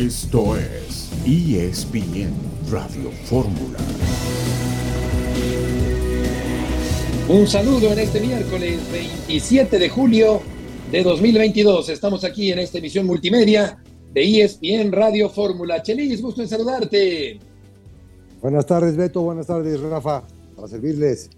Esto es ESPN Radio Fórmula. Un saludo en este miércoles 27 de julio de 2022. Estamos aquí en esta emisión multimedia de ESPN Radio Fórmula. Chelis, gusto en saludarte. Buenas tardes, Beto. Buenas tardes, Rafa. Para servirles.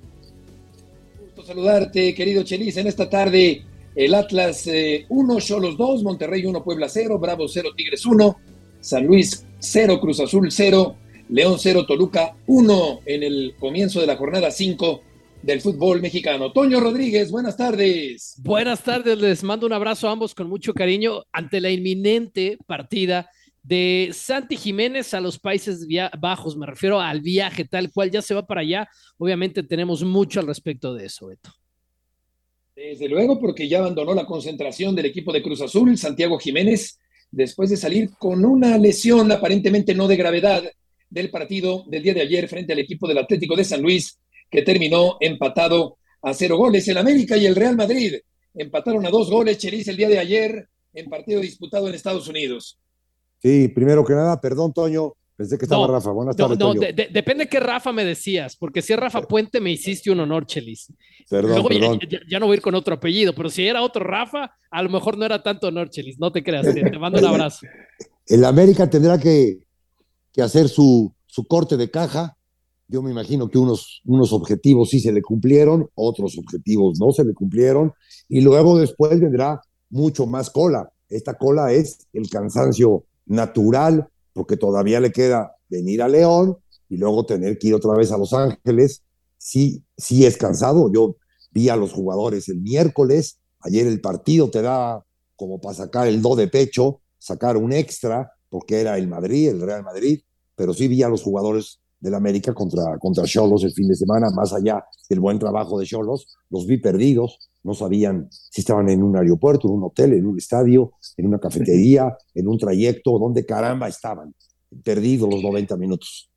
Gusto saludarte, querido Chelis, en esta tarde. El Atlas 1, Cholos 2, Monterrey 1, Puebla 0, Bravo 0, Tigres 1, San Luis 0, Cruz Azul 0, León 0, Toluca 1 en el comienzo de la jornada 5 del fútbol mexicano. Toño Rodríguez, buenas tardes. Buenas tardes, les mando un abrazo a ambos con mucho cariño ante la inminente partida de Santi Jiménez a los Países Bajos, me refiero al viaje tal cual ya se va para allá. Obviamente tenemos mucho al respecto de eso, Beto. Desde luego, porque ya abandonó la concentración del equipo de Cruz Azul, Santiago Jiménez, después de salir con una lesión aparentemente no de gravedad del partido del día de ayer frente al equipo del Atlético de San Luis, que terminó empatado a cero goles. El América y el Real Madrid empataron a dos goles, Chelis, el día de ayer en partido disputado en Estados Unidos. Sí, primero que nada, perdón, Toño, Pensé que estaba Rafa. Buenas tardes. No, depende de qué Rafa me decías, porque si es Rafa Puente me hiciste un honor, Chelis. Perdón, perdón. Ya, no voy a ir con otro apellido, pero si era otro Rafa, a lo mejor no era tanto honor, Chelis. No te creas, te, mando un abrazo. El América tendrá que, que hacer su, su, corte de caja. Yo me imagino que unos, unos objetivos sí se le cumplieron, otros objetivos no se le cumplieron, y luego después vendrá mucho más cola. Esta cola es el cansancio natural porque todavía le queda venir a León y luego tener que ir otra vez a Los Ángeles. Sí, sí es cansado. Yo vi a los jugadores el miércoles, ayer el partido te da como para sacar el do de pecho, sacar un extra, porque era el Madrid, el Real Madrid, pero sí vi a los jugadores del América contra, contra Cholos el fin de semana, más allá del buen trabajo de Cholos, los vi perdidos, no sabían si estaban en un aeropuerto, en un hotel, en un estadio, en una cafetería, en un trayecto, donde caramba estaban, perdidos los 90 minutos.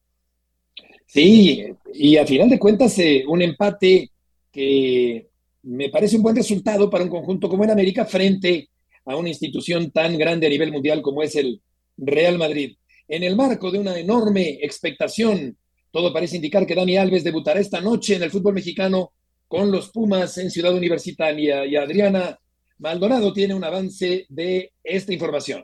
Sí, y a final de cuentas, eh, un empate que me parece un buen resultado para un conjunto como en América frente a una institución tan grande a nivel mundial como es el Real Madrid. En el marco de una enorme expectación, todo parece indicar que Dani Alves debutará esta noche en el fútbol mexicano con los Pumas en Ciudad Universitaria. Y Adriana Maldonado tiene un avance de esta información.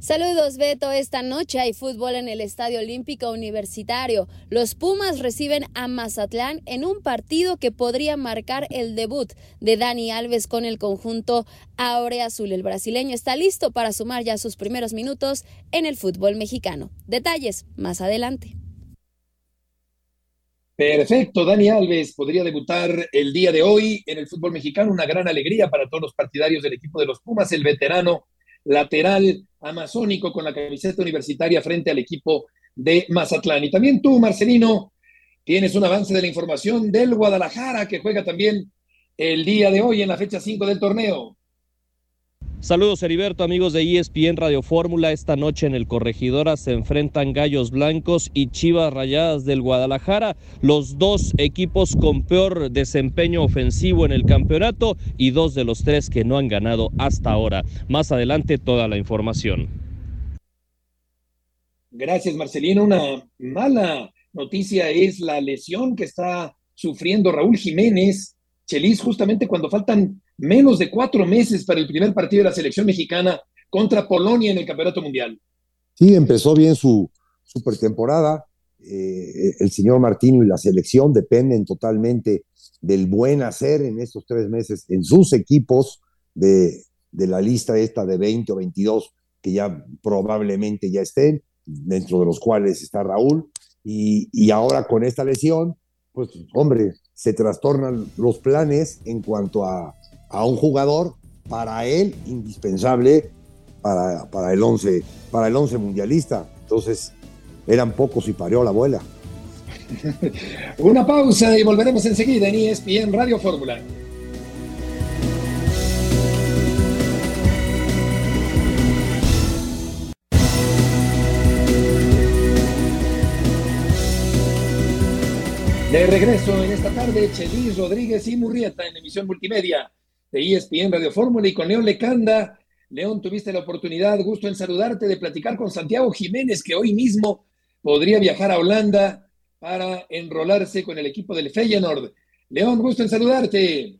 Saludos Beto, esta noche hay fútbol en el Estadio Olímpico Universitario. Los Pumas reciben a Mazatlán en un partido que podría marcar el debut de Dani Alves con el conjunto Aure Azul. El brasileño está listo para sumar ya sus primeros minutos en el fútbol mexicano. Detalles más adelante. Perfecto, Dani Alves podría debutar el día de hoy en el fútbol mexicano, una gran alegría para todos los partidarios del equipo de los Pumas, el veterano lateral amazónico con la camiseta universitaria frente al equipo de Mazatlán. Y también tú, Marcelino, tienes un avance de la información del Guadalajara que juega también el día de hoy en la fecha 5 del torneo. Saludos Heriberto, amigos de ESPN Radio Fórmula. Esta noche en el Corregidora se enfrentan Gallos Blancos y Chivas Rayadas del Guadalajara, los dos equipos con peor desempeño ofensivo en el campeonato y dos de los tres que no han ganado hasta ahora. Más adelante toda la información. Gracias Marcelino. Una mala noticia es la lesión que está sufriendo Raúl Jiménez. Chelis, justamente cuando faltan menos de cuatro meses para el primer partido de la selección mexicana contra Polonia en el Campeonato Mundial. Sí, empezó bien su, su pretemporada. Eh, el señor Martino y la selección dependen totalmente del buen hacer en estos tres meses en sus equipos de, de la lista esta de 20 o 22 que ya probablemente ya estén, dentro de los cuales está Raúl. Y, y ahora con esta lesión, pues hombre, se trastornan los planes en cuanto a, a un jugador para él indispensable para, para el 11 para el once mundialista. Entonces, eran pocos y parió la abuela. Una pausa y volveremos enseguida en ESPN Radio Fórmula. De regreso en esta tarde, Chelis Rodríguez y Murrieta en emisión multimedia de ESPN Radio Fórmula y con León Lecanda León, tuviste la oportunidad, gusto en saludarte, de platicar con Santiago Jiménez, que hoy mismo podría viajar a Holanda para enrolarse con el equipo del Feyenoord. León, gusto en saludarte.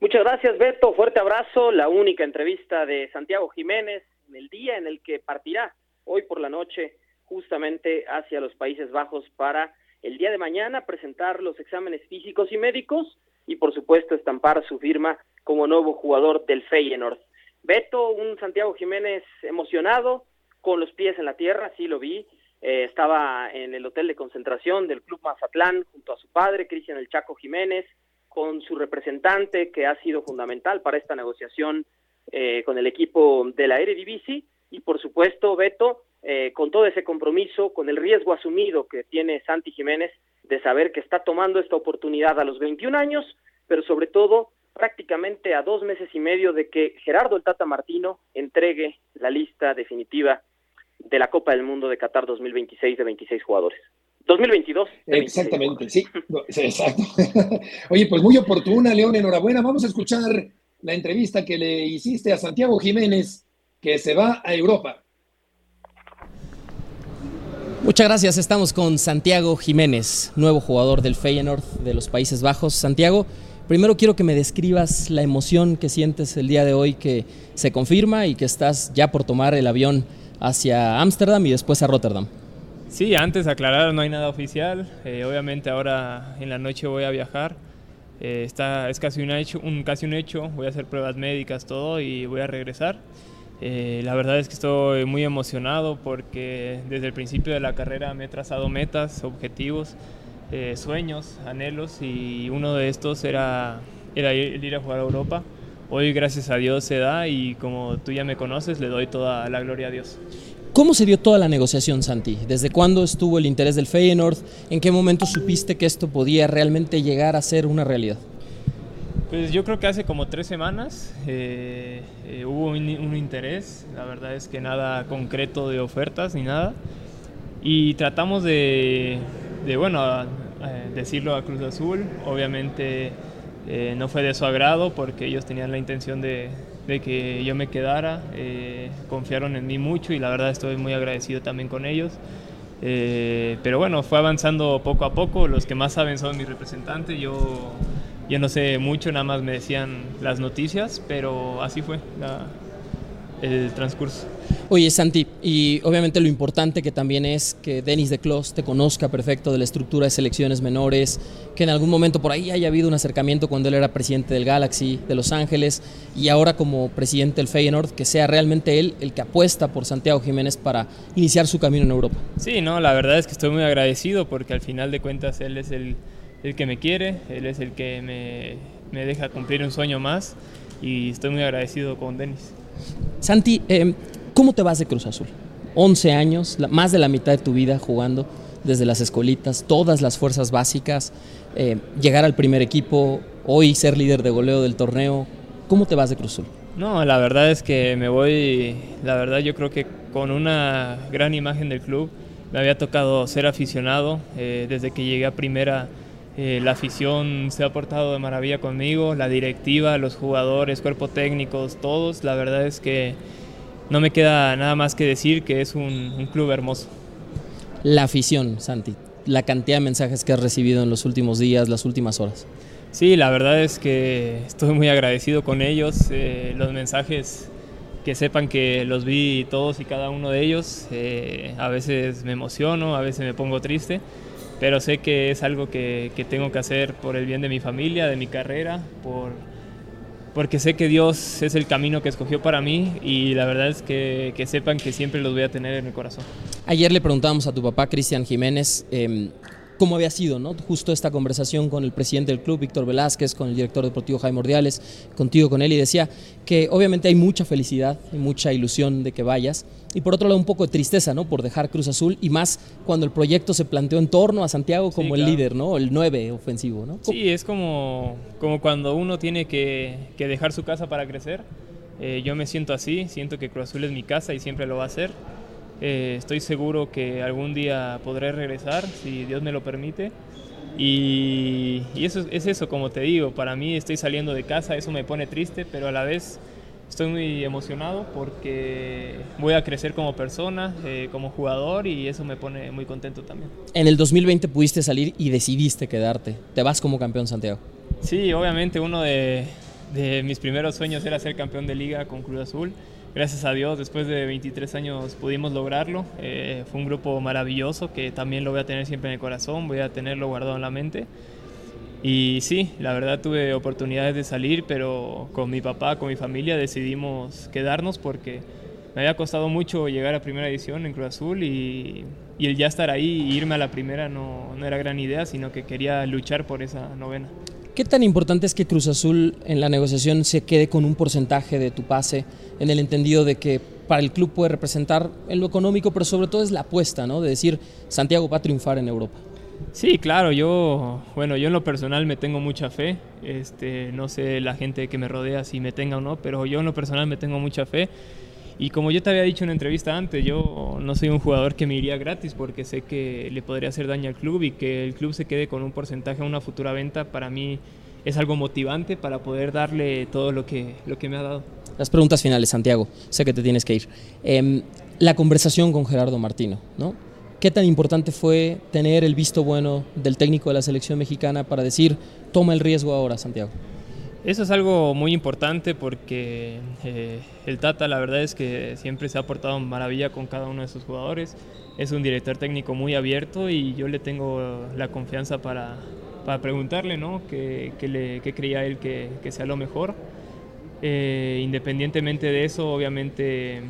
Muchas gracias, Beto. Fuerte abrazo. La única entrevista de Santiago Jiménez en el día en el que partirá hoy por la noche justamente hacia los Países Bajos para el día de mañana presentar los exámenes físicos y médicos y por supuesto estampar su firma como nuevo jugador del Feyenoord. Beto, un Santiago Jiménez emocionado, con los pies en la tierra, sí lo vi, eh, estaba en el hotel de concentración del Club Mazatlán junto a su padre, Cristian El Chaco Jiménez, con su representante que ha sido fundamental para esta negociación eh, con el equipo de la Eredivisie y por supuesto Beto eh, con todo ese compromiso, con el riesgo asumido que tiene Santi Jiménez de saber que está tomando esta oportunidad a los 21 años, pero sobre todo prácticamente a dos meses y medio de que Gerardo el Tata Martino entregue la lista definitiva de la Copa del Mundo de Qatar 2026 de 26 jugadores. 2022. Exactamente, sí, exacto. Oye, pues muy oportuna, León, enhorabuena. Vamos a escuchar la entrevista que le hiciste a Santiago Jiménez, que se va a Europa. Muchas gracias, estamos con Santiago Jiménez, nuevo jugador del Feyenoord de los Países Bajos. Santiago, primero quiero que me describas la emoción que sientes el día de hoy que se confirma y que estás ya por tomar el avión hacia Ámsterdam y después a Rotterdam. Sí, antes aclarar, no hay nada oficial. Eh, obviamente ahora en la noche voy a viajar. Eh, está, es casi un, hecho, un, casi un hecho, voy a hacer pruebas médicas, todo y voy a regresar. Eh, la verdad es que estoy muy emocionado porque desde el principio de la carrera me he trazado metas, objetivos, sueños, anhelos y uno de estos era, era ir, ir a jugar a Europa. Hoy gracias a Dios se da y como tú ya me conoces, le doy toda la gloria a Dios. ¿Cómo se dio toda la negociación, Santi? ¿Desde cuándo estuvo el interés del Feyenoord? ¿En qué momento supiste que esto podía realmente llegar a ser una realidad? Pues yo creo que hace como tres semanas eh, eh, hubo un, interés, la verdad es que nada concreto de ofertas ni nada, y tratamos de, de bueno, decirlo a Cruz Azul, obviamente eh, no fue de su agrado porque ellos tenían la intención de, que yo me quedara, eh, confiaron en mí mucho y la verdad estoy muy agradecido también con ellos. Eh, pero bueno, fue avanzando poco a poco, los que más saben son mis representantes, yo, yo no sé mucho, nada más me decían las noticias, pero así fue el transcurso. Oye, Santi, y obviamente lo importante que también es que Denis de Clos te conozca perfecto de la estructura de selecciones menores, que en algún momento por ahí haya habido un acercamiento cuando él era presidente del Galaxy, de Los Ángeles, y ahora como presidente del Feyenoord, que sea realmente él el que apuesta por Santiago Jiménez para iniciar su camino en Europa. Sí, no, la verdad es que estoy muy agradecido porque al final de cuentas él es el, el que me quiere, él es el que me, me deja cumplir un sueño más y estoy muy agradecido con Denis. Santi, eh, ¿Cómo te vas de Cruz Azul? 11 años, más de la mitad de tu vida jugando desde las escolitas, todas las fuerzas básicas, eh, llegar al primer equipo, hoy ser líder de goleo del torneo. ¿Cómo te vas de Cruz Azul? No, la verdad es que me voy, la verdad yo creo que con una gran imagen del club. Me había tocado ser aficionado eh, desde que llegué a primera. Eh, la afición se ha portado de maravilla conmigo, la directiva, los jugadores, cuerpo técnicos, todos. La verdad es que no me queda nada más que decir que es un, club hermoso. La afición, Santi, la cantidad de mensajes que has recibido en los últimos días, las últimas horas. Sí, la verdad es que estoy muy agradecido con ellos. Eh, los mensajes que sepan que los vi todos y cada uno de ellos. Eh, a veces me emociono, a veces me pongo triste, pero sé que es algo que, que tengo que hacer por el bien de mi familia, de mi carrera, por, porque sé que Dios es el camino que escogió para mí y la verdad es que, que sepan que siempre los voy a tener en el corazón. Ayer le preguntábamos a tu papá, Cristian Jiménez, eh, cómo había sido, ¿no? Justo esta conversación con el presidente del club, Víctor Velázquez, con el director deportivo Jaime Ordiales, contigo, con él, y decía que obviamente hay mucha felicidad y mucha ilusión de que vayas, y por otro lado un poco de tristeza, ¿no? Por dejar Cruz Azul, y más cuando el proyecto se planteó en torno a Santiago como el líder, ¿no? El 9 ofensivo, ¿no? Sí, es como, como cuando uno tiene que, que dejar su casa para crecer. Eh, yo me siento así, siento que Cruz Azul es mi casa y siempre lo va a ser. Eh, estoy seguro que algún día podré regresar, si Dios me lo permite. Y, eso es eso, como te digo, para mí estoy saliendo de casa, eso me pone triste, pero a la vez estoy muy emocionado porque voy a crecer como persona, eh, como jugador y eso me pone muy contento también. En el 2020 pudiste salir y decidiste quedarte. Te vas como campeón Santiago. Sí, obviamente uno de, de mis primeros sueños era ser campeón de liga con Cruz Azul. Gracias a Dios, después de 23 años pudimos lograrlo. Eh, fue un grupo maravilloso que también lo voy a tener siempre en el corazón, voy a tenerlo guardado en la mente. Y sí, la verdad tuve oportunidades de salir, pero con mi papá, con mi familia decidimos quedarnos porque me había costado mucho llegar a primera edición en Cruz Azul y, el ya estar ahí e irme a la primera no, no era gran idea, sino que quería luchar por esa novena. ¿Qué tan importante es que Cruz Azul en la negociación se quede con un porcentaje de tu pase, en el entendido de que para el club puede representar en lo económico, pero sobre todo es la apuesta, ¿no? De decir, Santiago va a triunfar en Europa. Sí, claro, yo, bueno, yo en lo personal me tengo mucha fe, este, no sé la gente que me rodea si me tenga o no, pero yo en lo personal me tengo mucha fe. Y como yo te había dicho en una entrevista antes, yo no soy un jugador que me iría gratis porque sé que le podría hacer daño al club y que el club se quede con un porcentaje a una futura venta para mí es algo motivante para poder darle todo lo que, lo que me ha dado. Las preguntas finales, Santiago, sé que te tienes que ir. Eh, la conversación con Gerardo Martino, ¿no? ¿Qué tan importante fue tener el visto bueno del técnico de la selección mexicana para decir, toma el riesgo ahora, Santiago? Eso es algo muy importante porque eh, el Tata la verdad es que siempre se ha portado maravilla con cada uno de sus jugadores. Es un director técnico muy abierto y yo le tengo la confianza para, para preguntarle ¿no? qué, le, qué creía él que, que, sea lo mejor. Eh, independientemente de eso, obviamente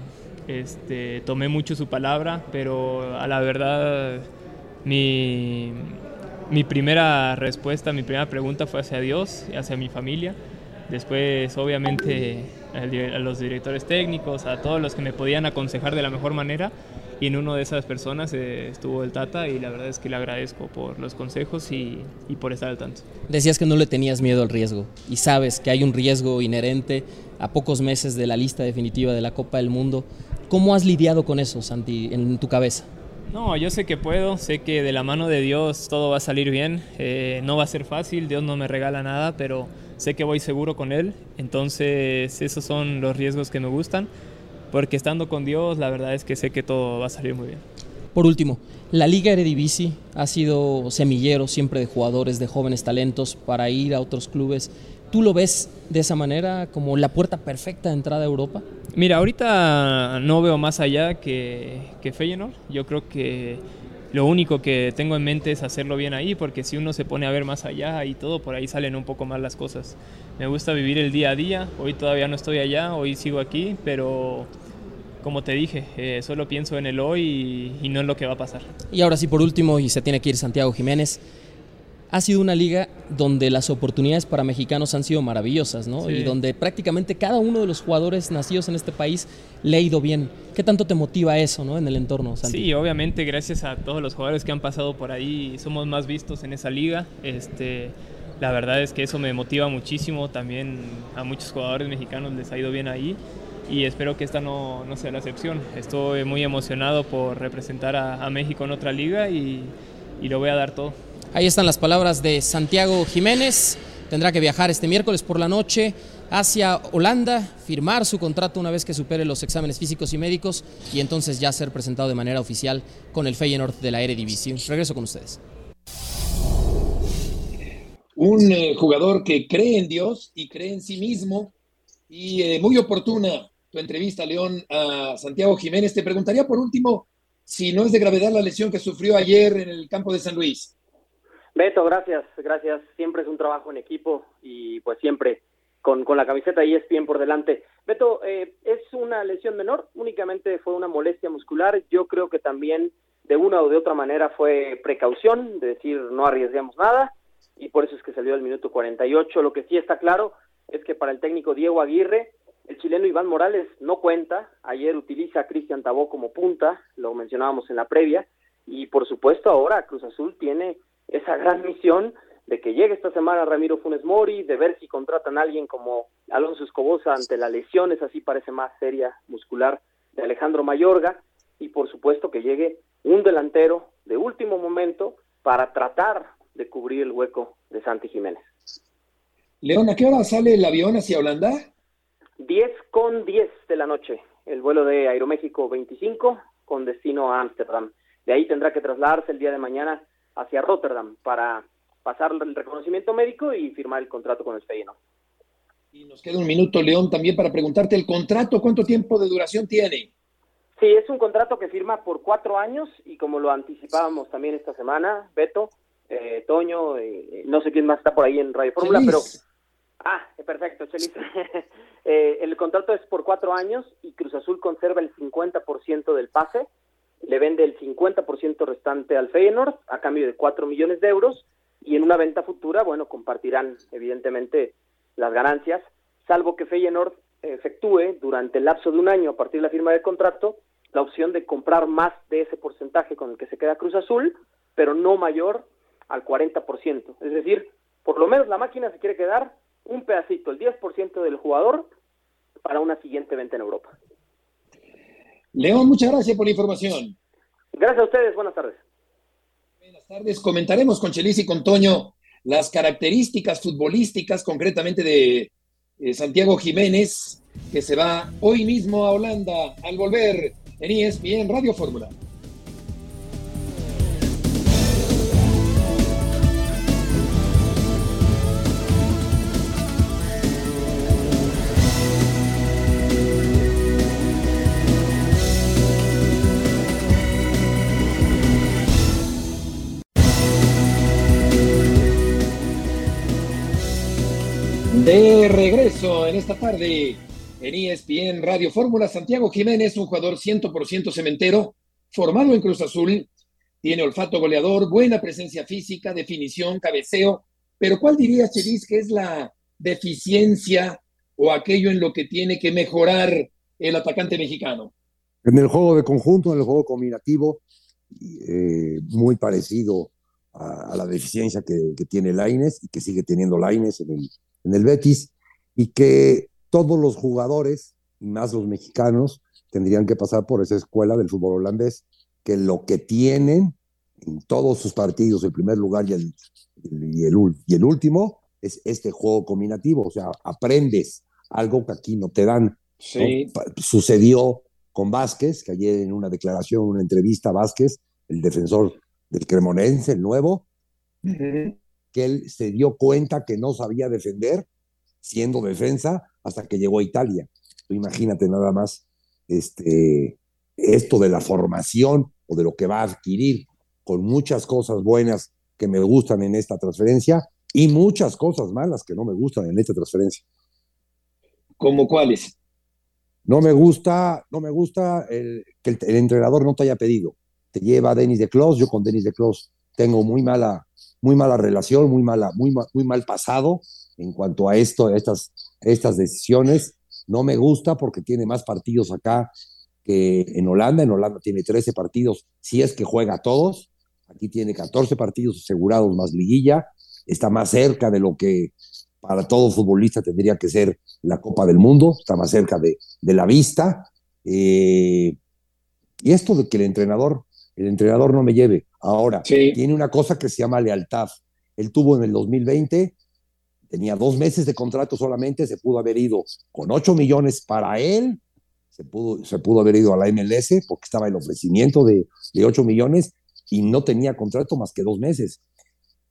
este, tomé mucho su palabra, pero a la verdad mi, mi primera respuesta, mi primera pregunta fue hacia Dios, hacia mi familia. Después, obviamente, a los directores técnicos, a todos los que me podían aconsejar de la mejor manera. Y en una de esas personas eh, estuvo el Tata y la verdad es que le agradezco por los consejos y, y, por estar al tanto. Decías que no le tenías miedo al riesgo y sabes que hay un riesgo inherente a pocos meses de la lista definitiva de la Copa del Mundo. ¿Cómo has lidiado con eso, Santi, en tu cabeza? No, yo sé que puedo, sé que de la mano de Dios todo va a salir bien. Eh, no va a ser fácil, Dios no me regala nada, pero sé que voy seguro con Él. Entonces, esos son los riesgos que me gustan porque estando con Dios, la verdad es que sé que todo va a salir muy bien. Por último, la Liga Eredivisie ha sido semillero siempre de jugadores, de jóvenes talentos para ir a otros clubes. ¿Tú lo ves de esa manera como la puerta perfecta de entrada a Europa? Mira, ahorita no veo más allá que, que Feyenoord. Yo creo que lo único que tengo en mente es hacerlo bien ahí, porque si uno se pone a ver más allá y todo, por ahí salen un poco más las cosas. Me gusta vivir el día a día, hoy todavía no estoy allá, hoy sigo aquí, pero como te dije, eh, solo pienso en el hoy y, y no en lo que va a pasar. Y ahora sí, por último, y se tiene que ir Santiago Jiménez, ha sido una liga donde las oportunidades para mexicanos han sido maravillosas, ¿no? Sí. Y donde prácticamente cada uno de los jugadores nacidos en este país le ha ido bien. ¿Qué tanto te motiva eso, ¿no? En el entorno, Santi? Sí, obviamente, gracias a todos los jugadores que han pasado por ahí, somos más vistos en esa liga. Este, la verdad es que eso me motiva muchísimo. También a muchos jugadores mexicanos les ha ido bien ahí y espero que esta no, no sea la excepción. Estoy muy emocionado por representar a, a México en otra liga y, y lo voy a dar todo. Ahí están las palabras de Santiago Jiménez. Tendrá que viajar este miércoles por la noche hacia Holanda, firmar su contrato una vez que supere los exámenes físicos y médicos y entonces ya ser presentado de manera oficial con el Feyenoord de la Eredivisie. Regreso con ustedes. Un eh, jugador que cree en Dios y cree en sí mismo y eh, muy oportuna tu entrevista, León, a Santiago Jiménez. Te preguntaría por último si no es de gravedad la lesión que sufrió ayer en el campo de San Luis. Beto, gracias, gracias. Siempre es un trabajo en equipo y pues siempre con, la camiseta y ESPN por delante. Beto, eh, es una lesión menor, únicamente fue una molestia muscular. Yo creo que también de una o de otra manera fue precaución, de decir no arriesgamos nada y por eso es que salió al minuto 48. Lo que sí está claro es que para el técnico Diego Aguirre, el chileno Iván Morales no cuenta. Ayer utiliza a Cristian Tabó como punta, lo mencionábamos en la previa, y por supuesto ahora Cruz Azul tiene esa gran misión de que llegue esta semana Ramiro Funes Mori, de ver si contratan a alguien como Alonso Escobosa ante la lesión, es así parece más seria muscular de Alejandro Mayorga, y por supuesto que llegue un delantero de último momento para tratar de cubrir el hueco de Santi Jiménez. León, ¿a qué hora sale el avión hacia Holanda? 10 con 10 de la noche, el vuelo de Aeroméxico 25 con destino a Ámsterdam. De ahí tendrá que trasladarse el día de mañana hacia Rotterdam para pasar el reconocimiento médico y firmar el contrato con el Feyenoord. Y nos queda un minuto, León, también para preguntarte el contrato, ¿cuánto tiempo de duración tiene? Sí, es un contrato que firma por cuatro años y como lo anticipábamos también esta semana, Beto, eh, Toño, eh, no sé quién más está por ahí en Radio Fórmula, pero... Ah, perfecto, Chelis. eh, el contrato es por cuatro años y Cruz Azul conserva el 50% del pase, le vende el 50% restante al Feyenoord a cambio de cuatro millones de euros y en una venta futura, bueno, compartirán evidentemente las ganancias, salvo que Feyenoord efectúe durante el lapso de un año a partir de la firma del contrato la opción de comprar más de ese porcentaje con el que se queda Cruz Azul, pero no mayor al 40%. Es decir, por lo menos la máquina se quiere quedar un pedacito, el 10% del jugador, para una siguiente venta en Europa. León, muchas gracias por la información. Gracias a ustedes, buenas tardes. Buenas tardes. Comentaremos con Chelis y con Toño las características futbolísticas, concretamente de eh, Santiago Jiménez, que se va hoy mismo a Holanda al volver en ESPN Radio Fórmula. Regreso en esta tarde en ESPN Radio Fórmula, Santiago Jiménez, un jugador 100% cementero, formado en Cruz Azul, tiene olfato goleador, buena presencia física, definición, cabeceo, pero ¿cuál dirías, Chelis, que es la deficiencia o aquello en lo que tiene que mejorar el atacante mexicano? En el juego de conjunto, en el juego combinativo, eh, muy parecido a, a la deficiencia que, que, tiene Laines y que sigue teniendo Laines en el, en el Betis, y que todos los jugadores, y más los mexicanos, tendrían que pasar por esa escuela del fútbol holandés, que lo que tienen en todos sus partidos, el primer lugar y el, y el, y el último, es este juego combinativo, o sea, aprendes algo que aquí no te dan. Sí. ¿no? Sucedió con Vázquez, que ayer en una declaración, una entrevista, Vázquez, el defensor del Cremonense, el nuevo, uh -huh. que él se dio cuenta que no sabía defender siendo defensa hasta que llegó a Italia. Tú imagínate nada más este, esto de la formación o de lo que va a adquirir con muchas cosas buenas que me gustan en esta transferencia y muchas cosas malas que no me gustan en esta transferencia. ¿Cómo cuáles? No me gusta, no me gusta el, que el, el, entrenador no te haya pedido. Te lleva a Denis de Clos, yo con Denis de Clos tengo muy mala, muy mala relación, muy mala, muy, muy mal pasado en cuanto a esto, a estas, estas decisiones. No me gusta porque tiene más partidos acá que en Holanda. En Holanda tiene 13 partidos, si es que juega todos. Aquí tiene 14 partidos asegurados más liguilla. Está más cerca de lo que para todo futbolista tendría que ser la Copa del Mundo. Está más cerca de, de la vista. Eh, y esto de que el entrenador, el entrenador no me lleve. Ahora, sí. tiene una cosa que se llama lealtad. Él tuvo en el 2020 tenía dos meses de contrato solamente, se pudo haber ido con 8 millones para él, se pudo, se pudo haber ido a la MLS porque estaba el ofrecimiento de, de 8 millones y no tenía contrato más que dos meses.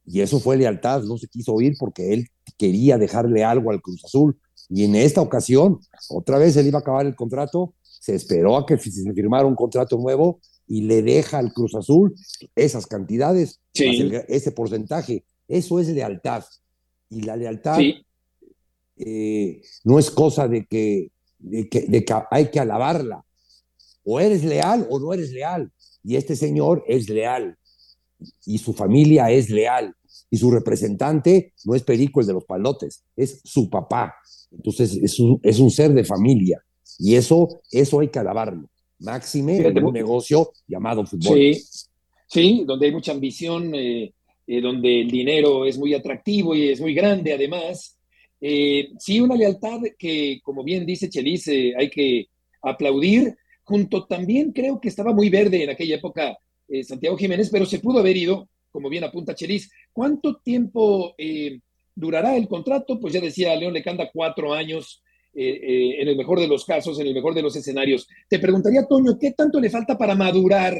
Y eso fue lealtad, no se quiso ir porque él quería dejarle algo al Cruz Azul. Y en esta ocasión, otra vez él iba a acabar el contrato, se esperó a que se firmara un contrato nuevo y le deja al Cruz Azul esas cantidades, sí. el, ese porcentaje. Eso es lealtad y la lealtad sí. eh, no es cosa de que, de que, de que hay que alabarla. O eres leal o no eres leal. Y este señor es leal. Y su familia es leal. Y su representante no es Perico el de los palotes, es su papá. Entonces es un, es un ser de familia. Y eso, eso hay que alabarlo. Máxime en un negocio llamado fútbol. Sí, sí donde hay mucha ambición. Eh eh, donde el dinero es muy atractivo y es muy grande además. Eh, sí, una lealtad que, como bien dice Chelis, eh, hay que aplaudir. Junto también creo que estaba muy verde en aquella época eh, Santiago Jiménez, pero se pudo haber ido, como bien apunta Chelis. ¿Cuánto tiempo durará el contrato? Pues ya decía León Lecanda, cuatro años. en el mejor de los casos, en el mejor de los escenarios. Te preguntaría, Toño, ¿qué tanto le falta para madurar,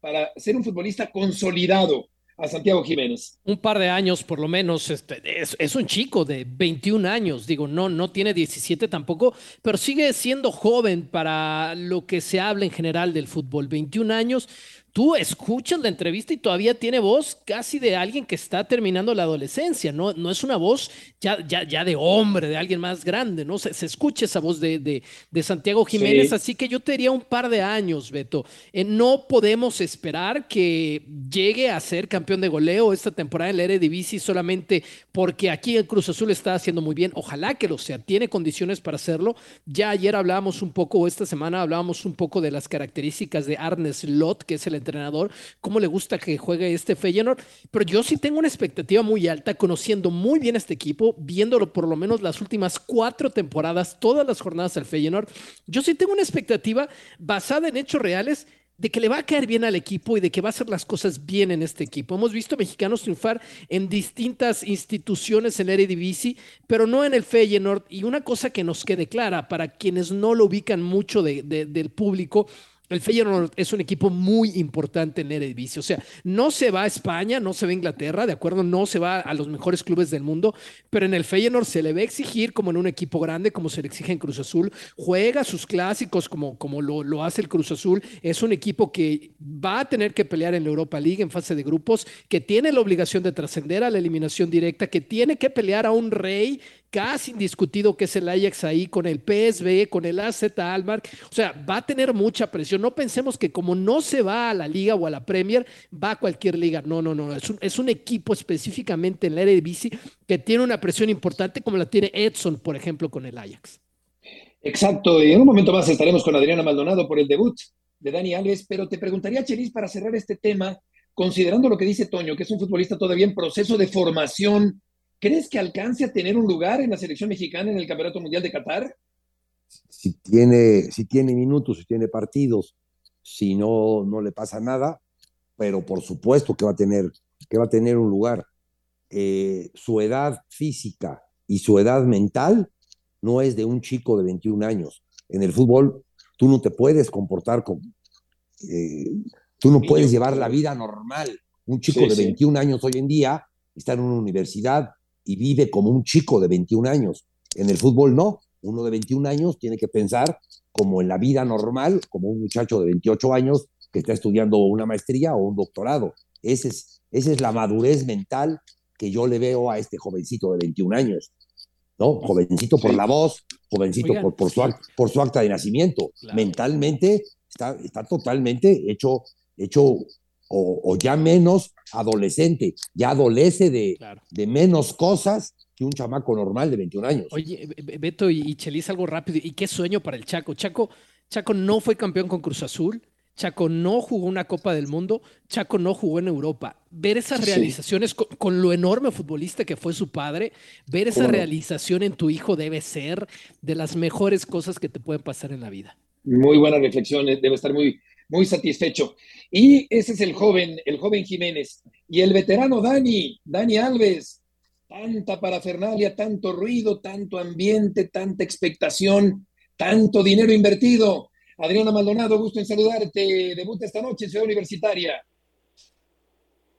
para ser un futbolista consolidado? A Santiago Jiménez. Un par de años por lo menos, este, es, un chico de 21 años, digo, no, no tiene 17 tampoco, pero sigue siendo joven para lo que se habla en general del fútbol. 21 años, tú escuchas la entrevista y todavía tiene voz casi de alguien que está terminando la adolescencia, no, no es una voz ya, ya, ya de hombre, de alguien más grande, ¿no? Se, escucha esa voz de, de, Santiago Jiménez, así que yo te diría un par de años, Beto. Eh, no podemos esperar que llegue a ser campeón de goleo esta temporada en la Eredivisie solamente porque aquí el Cruz Azul está haciendo muy bien, ojalá que lo sea, tiene condiciones para hacerlo. Ya ayer hablábamos un poco, o esta semana hablábamos un poco de las características de Arnes Lot, que es el entrenador, cómo le gusta que juegue este Feyenoord, pero yo sí tengo una expectativa muy alta, conociendo muy bien este equipo, viéndolo por lo menos las últimas cuatro temporadas, todas las jornadas al Feyenoord, yo sí tengo una expectativa basada en hechos reales de que le va a caer bien al equipo y de que va a hacer las cosas bien en este equipo. Hemos visto mexicanos triunfar en distintas instituciones en la Eredivisie, pero no en el Feyenoord. Y una cosa que nos quede clara, para quienes no lo ubican mucho del público, el Feyenoord es un equipo muy importante en Eredivisie. O sea, no se va a España, no se va a Inglaterra, ¿de acuerdo? No se va a los mejores clubes del mundo, pero en el Feyenoord se le va a exigir como en un equipo grande, como se le exige en Cruz Azul. Juega sus clásicos como, como lo, lo hace el Cruz Azul. Es un equipo que va a tener que pelear en la Europa League en fase de grupos, que tiene la obligación de trascender a la eliminación directa, que tiene que pelear a un rey casi indiscutido que es el Ajax ahí con el PSV, con el AZ Almar. O sea, va a tener mucha presión. No pensemos que como no se va a la liga o a la Premier, va a cualquier liga. No, no, no. Es un, equipo específicamente en la Eredivisie que tiene una presión importante como la tiene Edson, por ejemplo, con el Ajax. Exacto. Y en un momento más estaremos con Adriana Maldonado por el debut de Dani Alves, pero te preguntaría, Chelis, para cerrar este tema, considerando lo que dice Toño, que es un futbolista todavía en proceso de formación, ¿Crees que alcance a tener un lugar en la selección mexicana en el Campeonato Mundial de Qatar? Si tiene, si tiene minutos, si tiene partidos, si no, no le pasa nada, pero por supuesto que va a tener, que va a tener un lugar. Eh, su edad física y su edad mental no es de un chico de 21 años. En el fútbol tú no te puedes comportar como... Eh, tú no puedes llevar la vida normal. Un chico de 21 años hoy en día está en una universidad, y vive como un chico de 21 años. En el fútbol no, uno de 21 años tiene que pensar como en la vida normal, como un muchacho de 28 años que está estudiando una maestría o un doctorado. Ese es, esa es la madurez mental que yo le veo a este jovencito de 21 años. ¿no? Jovencito por la voz, jovencito por, por, su, por su acta de nacimiento. Mentalmente está, está totalmente hecho, hecho o, ya menos adolescente, ya adolece de, de menos cosas que un chamaco normal de 21 años. Oye, Beto y Chelis, algo rápido. ¿Y qué sueño para el Chaco? Chaco, Chaco no fue campeón con Cruz Azul. Chaco no jugó una Copa del Mundo, Chaco no jugó en Europa. Ver esas realizaciones con, lo enorme futbolista que fue su padre, ver esa realización en tu hijo debe ser de las mejores cosas que te pueden pasar en la vida. Muy buena reflexión, eh, debe estar muy, muy satisfecho. Y ese es el joven, el joven Jiménez. Y el veterano Dani, Dani Alves, tanta parafernalia, tanto ruido, tanto ambiente, tanta expectación, tanto dinero invertido. Adriana Maldonado, gusto en saludarte. Debuta esta noche en Ciudad Universitaria.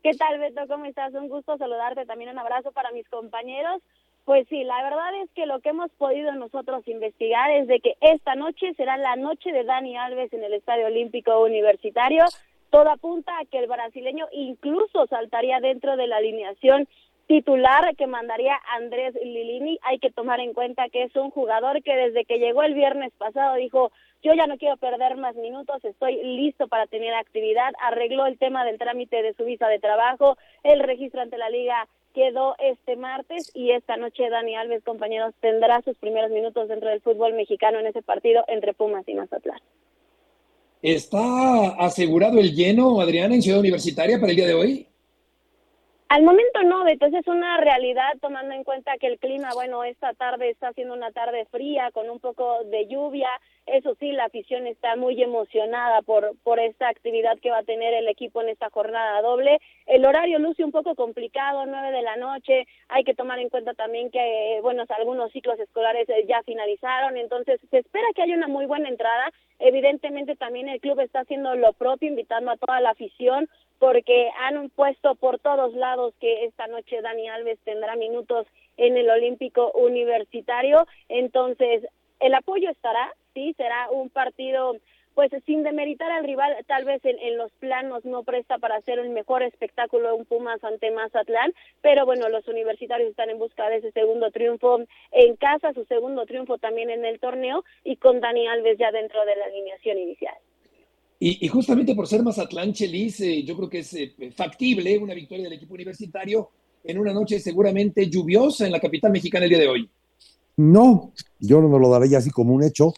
¿Qué tal, Beto? ¿Cómo estás? Un gusto saludarte. También un abrazo para mis compañeros. Pues sí, la verdad es que lo que hemos podido nosotros investigar es de que esta noche será la noche de Dani Alves en el Estadio Olímpico Universitario. Todo apunta a que el brasileño incluso saltaría dentro de la alineación titular que mandaría Andrés Lilini. Hay que tomar en cuenta que es un jugador que desde que llegó el viernes pasado dijo, yo ya no quiero perder más minutos, estoy listo para tener actividad, arregló el tema del trámite de su visa de trabajo, el registro ante la liga quedó este martes y esta noche Dani Alves, compañeros, tendrá sus primeros minutos dentro del fútbol mexicano en ese partido entre Pumas y Mazatlán. ¿Está asegurado el lleno, Adriana, en Ciudad Universitaria para el día de hoy? Al momento no, entonces es una realidad tomando en cuenta que el clima, bueno, esta tarde está siendo una tarde fría con un poco de lluvia Eso sí, la afición está muy emocionada por, por esta actividad que va a tener el equipo en esta jornada doble. El horario luce un poco complicado, nueve de la noche. Hay que tomar en cuenta también que, bueno, algunos ciclos escolares eh, ya finalizaron, entonces se espera que haya una muy buena entrada. Evidentemente también el club está haciendo lo propio, invitando a toda la afición, porque han puesto por todos lados que esta noche Dani Alves tendrá minutos en el Olímpico Universitario. Entonces, el apoyo estará, sí, será un partido pues sin demeritar al rival, tal vez en, los planos no presta para hacer el mejor espectáculo de un Pumas ante Mazatlán, pero bueno, los universitarios están en busca de ese segundo triunfo en casa, su segundo triunfo también en el torneo y con Dani Alves ya dentro de la alineación inicial. Y, justamente por ser Mazatlán, Chelis, eh, yo creo que es eh, factible una victoria del equipo universitario en una noche seguramente lluviosa en la capital mexicana el día de hoy. No, yo no me lo daría así como un hecho.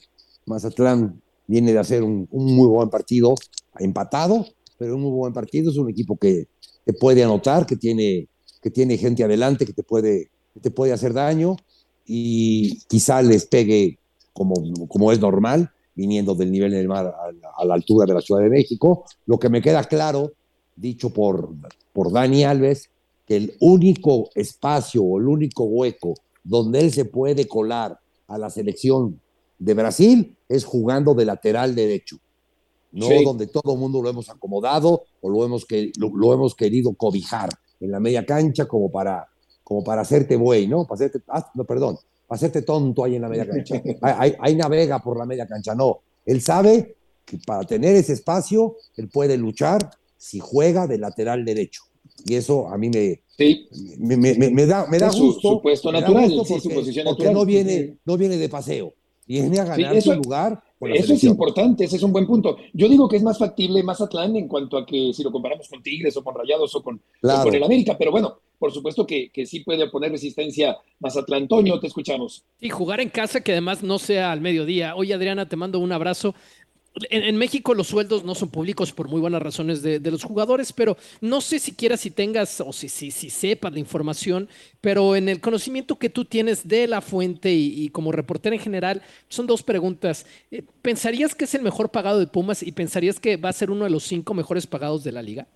Mazatlán viene de hacer un, muy buen partido, empatado, pero un muy buen partido. Es un equipo que te puede anotar, que tiene, que tiene gente adelante, que te puede, te puede hacer daño y quizá les pegue como, como es normal, viniendo del nivel del mar a, la altura de la Ciudad de México. Lo que me queda claro, dicho por, por Dani Alves, que el único espacio o el único hueco donde él se puede colar a la selección de Brasil es jugando de lateral derecho, no donde todo el mundo lo hemos acomodado o lo hemos, que, lo, hemos querido cobijar en la media cancha como para, como para hacerte buey, ¿no? Para hacerte, ah, no, perdón, para hacerte tonto ahí en la media cancha. Ahí, navega por la media cancha, no. Él sabe que para tener ese espacio, él puede luchar si juega de lateral derecho. Y eso a mí me, me, da, me da gusto. Su, puesto natural, su posición natural. no viene, no viene de paseo viene a ganar su lugar. eso es importante, ese es un buen punto. Yo digo que es más factible Mazatlán en cuanto a que si lo comparamos con Tigres o con Rayados o con, con el América, pero bueno, por supuesto que, que, sí puede poner resistencia Mazatlán. Toño, te escuchamos. Y jugar en casa que además no sea al mediodía. Oye, Adriana, te mando un abrazo en, México los sueldos no son públicos por muy buenas razones de, los jugadores, pero no sé siquiera si tengas o si, si, si, sepas la información, pero en el conocimiento que tú tienes de la fuente y, como reportera en general, son dos preguntas. Eh, ¿Pensarías que es el mejor pagado de Pumas y pensarías que va a ser uno de los cinco mejores pagados de la liga?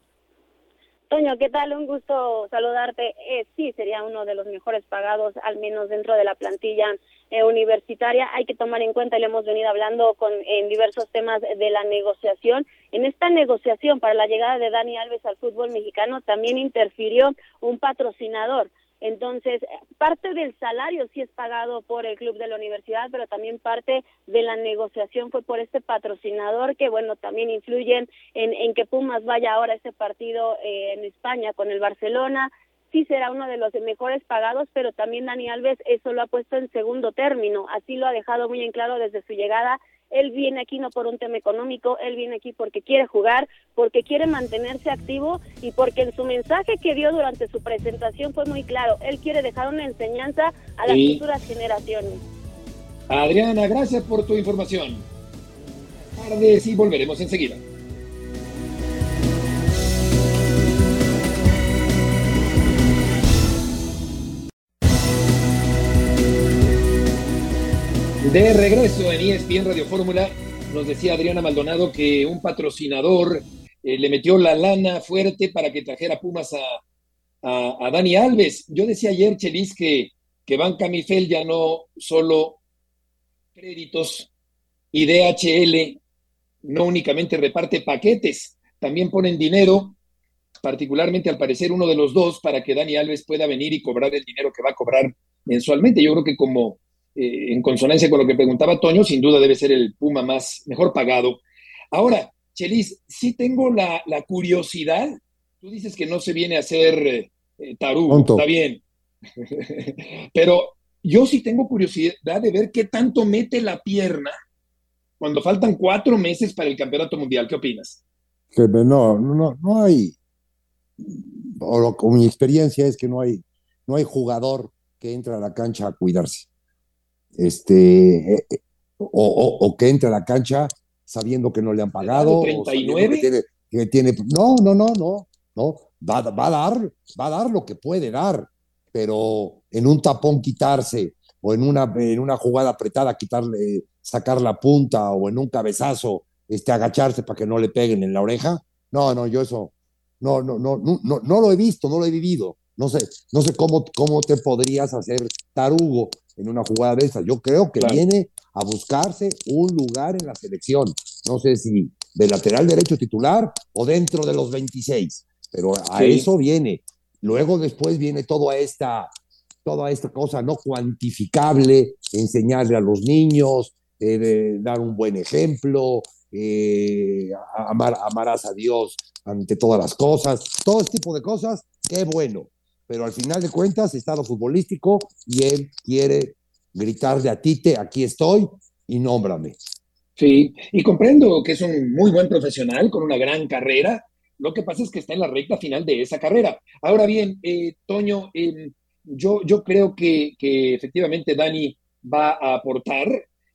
Toño, ¿qué tal? Un gusto saludarte. Eh, sí, sería uno de los mejores pagados, al menos dentro de la plantilla eh, universitaria. Hay que tomar en cuenta, y le hemos venido hablando con, en diversos temas de la negociación. En esta negociación para la llegada de Dani Alves al fútbol mexicano también interfirió un patrocinador. Entonces, parte del salario sí es pagado por el club de la universidad, pero también parte de la negociación fue por este patrocinador que, bueno, también influye en, que Pumas vaya ahora a este partido eh, en España con el Barcelona. Sí será uno de los mejores pagados, pero también Dani Alves eso lo ha puesto en segundo término. Así lo ha dejado muy en claro desde su llegada él viene aquí no por un tema económico, él viene aquí porque quiere jugar, porque quiere mantenerse activo y porque en su mensaje que dio durante su presentación fue muy claro. Él quiere dejar una enseñanza a las futuras generaciones. Adriana, gracias por tu información. Tardes y volveremos enseguida. De regreso en ESPN Radio Fórmula, nos decía Adriana Maldonado que un patrocinador eh, le metió la lana fuerte para que trajera Pumas a, Dani Alves. Yo decía ayer, Chelis, que, que Banca Mifel ya no solo créditos y DHL no únicamente reparte paquetes, también ponen dinero, particularmente al parecer uno de los dos, para que Dani Alves pueda venir y cobrar el dinero que va a cobrar mensualmente. Yo creo que como eh, en consonancia con lo que preguntaba Toño, sin duda debe ser el Puma más mejor pagado. Ahora, Chelis, sí tengo la, curiosidad. Tú dices que no se viene a hacer eh, tarú, está bien. Pero yo sí tengo curiosidad de ver qué tanto mete la pierna cuando faltan cuatro meses para el campeonato mundial. ¿Qué opinas? No, no, no hay. O, mi experiencia es que no hay, no hay jugador que entra a la cancha a cuidarse este, eh, o, que entre a la cancha sabiendo que no le han pagado. ¿39? Que tiene, no, no, no, no, no, va, a dar, va a dar lo que puede dar, pero en un tapón quitarse o en una, en una jugada apretada quitarle sacar la punta o en un cabezazo este, agacharse para que no le peguen en la oreja. No, no, yo eso no, no, no, no, no, no lo he visto, no lo he vivido. No sé, no sé cómo, cómo te podrías hacer tarugo en una jugada de esas. Yo creo que viene a buscarse un lugar en la selección. No sé si de lateral derecho titular o dentro de los 26, pero a eso viene. Luego después viene toda esta, toda esta cosa no cuantificable, enseñarle a los niños, eh, dar un buen ejemplo, eh, amar, amarás a Dios ante todas las cosas, todo este tipo de cosas, qué bueno. Pero al final de cuentas está lo futbolístico y él quiere gritarle a Tite, aquí estoy y nómbrame. Sí, y comprendo que es un muy buen profesional con una gran carrera. Lo que pasa es que está en la recta final de esa carrera. Ahora bien, eh, Toño, em, yo, yo creo que, que, efectivamente Dani va a aportar.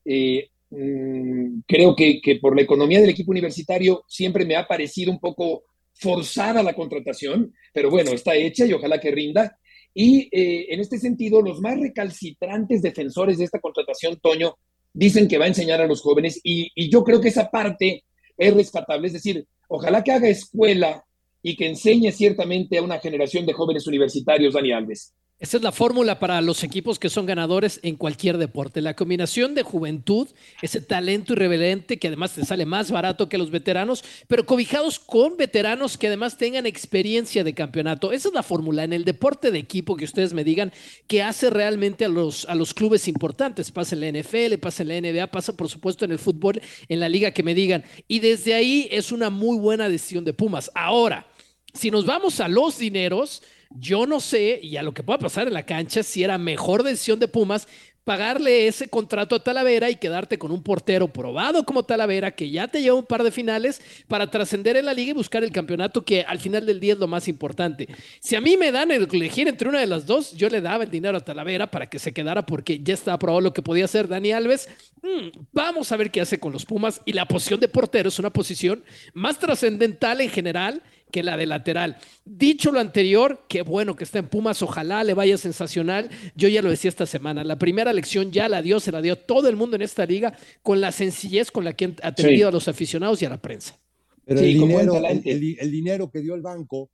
Eh, mm, creo que, que, por la economía del equipo universitario siempre me ha parecido un poco forzada la contratación, pero bueno, está hecha y ojalá que rinda. Y eh, en este sentido, los más recalcitrantes defensores de esta contratación, Toño, dicen que va a enseñar a los jóvenes y, y yo creo que esa parte es rescatable, es decir, ojalá que haga escuela y que enseñe ciertamente a una generación de jóvenes universitarios, Dani Alves. Esa es la fórmula para los equipos que son ganadores en cualquier deporte. La combinación de juventud, ese talento irreverente que además te sale más barato que los veteranos, pero cobijados con veteranos que además tengan experiencia de campeonato. Esa es la fórmula en el deporte de equipo que ustedes me digan que hace realmente a los, a los clubes importantes. Pasa en la NFL, pasa en la NBA, pasa por supuesto en el fútbol, en la liga que me digan. Y desde ahí es una muy buena decisión de Pumas. Ahora, si nos vamos a los dineros, yo no sé, y a lo que pueda pasar en la cancha, si era mejor decisión de Pumas pagarle ese contrato a Talavera y quedarte con un portero probado como Talavera, que ya te lleva un par de finales para trascender en la liga y buscar el campeonato, que al final del día es lo más importante. Si a mí me dan el elegir entre una de las dos, yo le daba el dinero a Talavera para que se quedara porque ya estaba probado lo que podía hacer Dani Alves. Mm, vamos a ver qué hace con los Pumas y la posición de portero es una posición más trascendental en general que la de lateral. Dicho lo anterior, qué bueno que está en Pumas, ojalá le vaya sensacional. Yo ya lo decía esta semana, la primera lección ya la dio, se la dio todo el mundo en esta liga con la sencillez con la que ha atendido a los aficionados y a la prensa. Pero el, dinero, el, dinero que dio el banco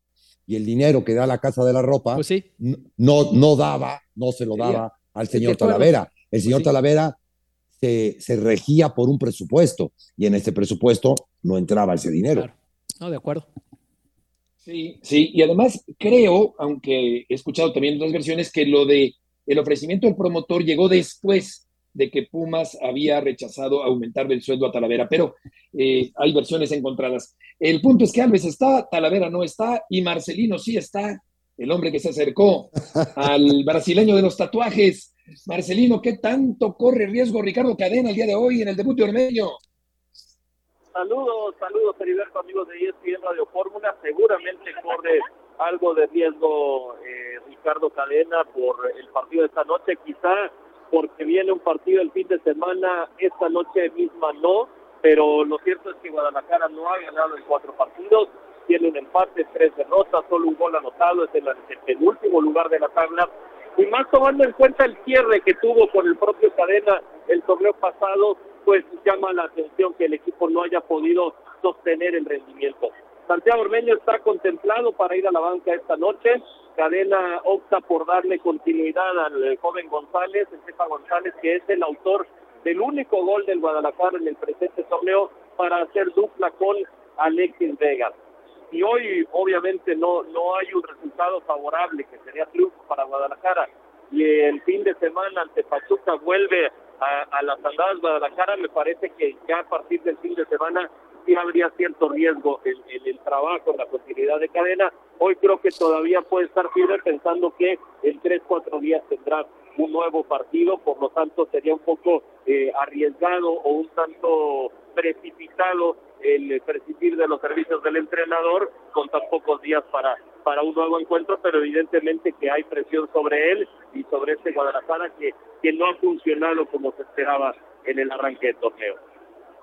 y el dinero que da la Casa de la Ropa pues sí. no, no daba, no se lo daba al señor Talavera. El señor pues Talavera se, se, regía por un presupuesto y en ese presupuesto no entraba ese dinero. No, de acuerdo. Sí, sí, y además creo, aunque he escuchado también otras versiones, que lo de el ofrecimiento del promotor llegó después de que Pumas había rechazado aumentarle el sueldo a Talavera, pero eh, hay versiones encontradas. El punto es que Alves está, Talavera no está y Marcelino sí está, el hombre que se acercó al brasileño de los tatuajes. Marcelino, ¿qué tanto corre riesgo Ricardo Cadena el día de hoy en el debut de Ormeño? Saludos, saludos Heriberto, amigos de ESPN Radio Fórmula. Seguramente corre algo de riesgo eh, Ricardo Cadena por el partido de esta noche, quizá porque viene un partido el fin de semana, esta noche misma no, pero lo cierto es que Guadalajara no ha ganado en cuatro partidos, tiene un empate, tres derrotas, solo un gol anotado, es en el penúltimo lugar de la tabla, y más tomando en cuenta el cierre que tuvo con el propio Cadena el torneo pasado, pues llama la atención que el equipo no haya podido sostener el rendimiento. Santiago Ormeño está contemplado para ir a la banca esta noche. Cadena opta por darle continuidad al joven González, Estefa González, que es el autor del único gol del Guadalajara en el presente torneo para hacer dupla con Alexis Vega. Y hoy obviamente no, no hay un resultado favorable, que sería triunfo para Guadalajara. Y el fin de semana ante Pachuca vuelve a, las andadas Guadalajara, me parece que ya a partir del fin de semana sí habría cierto riesgo en, el trabajo, en la posibilidad de cadena. Hoy creo que todavía puede estar firme pensando que en tres, cuatro días tendrá un nuevo partido, por lo tanto sería un poco eh, arriesgado o un tanto precipitado el prescindir de los servicios del entrenador con tan pocos días para, para un nuevo encuentro, pero evidentemente que hay presión sobre él y sobre este Guadalajara que, que no ha funcionado como se esperaba en el arranque del torneo.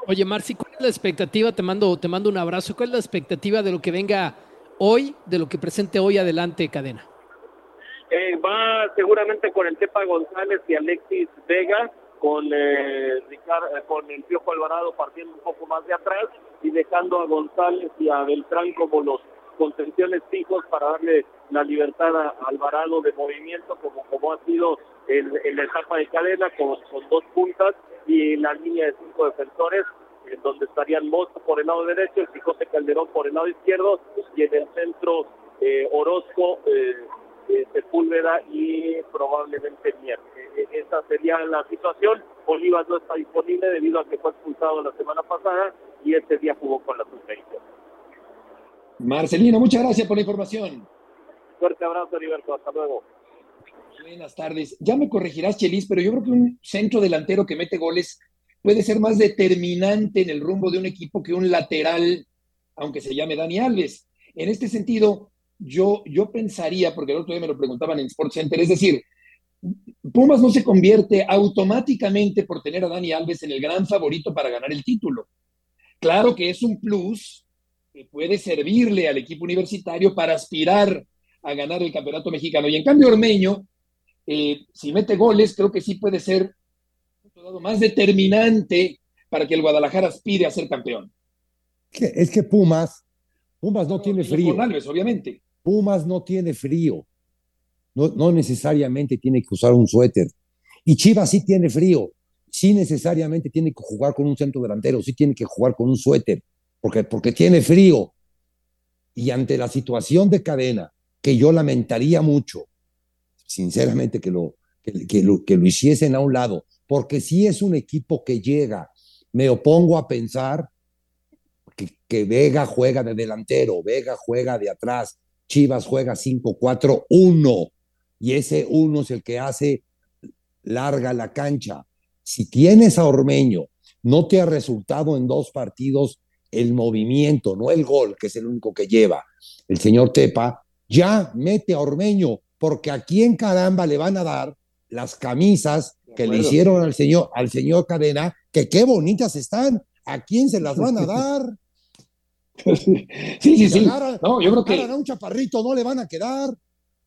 Oye, Marci, ¿cuál es la expectativa? Te mando, te mando un abrazo. ¿Cuál es la expectativa de lo que venga hoy, de lo que presente hoy adelante Cadena? Eh, va seguramente con el Tepa González y Alexis Vega con, eh, Ricardo, con el Piojo Alvarado partiendo un poco más de atrás y dejando a González y a Beltrán como los contenciones fijos para darle la libertad a Alvarado de movimiento como, como ha sido en, la etapa de cadena con, con dos puntas y la línea de cinco defensores en donde estarían Mosto por el lado derecho, el Quijote Calderón por el lado izquierdo y en el centro eh, Orozco, eh, Sepúlveda y probablemente Mier. Eh, esa sería la situación. Olivas no está disponible debido a que fue expulsado la semana pasada y este día jugó con la sub Marcelino, muchas gracias por la información. Fuerte abrazo, Heriberto. Hasta luego. Buenas tardes. Ya me corregirás, Chelis, pero yo creo que un centro delantero que mete goles puede ser más determinante en el rumbo de un equipo que un lateral, aunque se llame Dani Alves. En este sentido, yo, yo pensaría, porque el otro día me lo preguntaban en Sports Center, es decir, Pumas no se convierte automáticamente por tener a Dani Alves en el gran favorito para ganar el título. Claro que es un plus que puede servirle al equipo universitario para aspirar a ganar el campeonato mexicano. Y en cambio, Ormeño, eh, si mete goles, creo que sí puede ser más determinante para que el Guadalajara aspire a ser campeón. Es que Pumas, Pumas no, tiene frío. obviamente. Pumas no tiene frío. No, necesariamente tiene que usar un suéter. Y Chivas sí tiene frío. Sí necesariamente tiene que jugar con un centro delantero. Sí tiene que jugar con un suéter. Porque, porque tiene frío. Y ante la situación de cadena, que yo lamentaría mucho, sinceramente que lo, que, lo, que lo hiciesen a un lado, porque si es un equipo que llega, me opongo a pensar que, Vega juega de delantero, Vega juega de atrás, Chivas juega 5-4-1 y ese 1 es el que hace larga la cancha. Si tienes a Ormeño, no te ha resultado en dos partidos el movimiento, no el gol, que es el único que lleva el señor Tepa, ya mete a Ormeño, porque aquí en caramba le van a dar las camisas que le hicieron al señor, al señor Cadena, que qué bonitas están. ¿A quién se las van a dar? sí, sí, sí. no, yo creo que a un chaparrito no le van a quedar.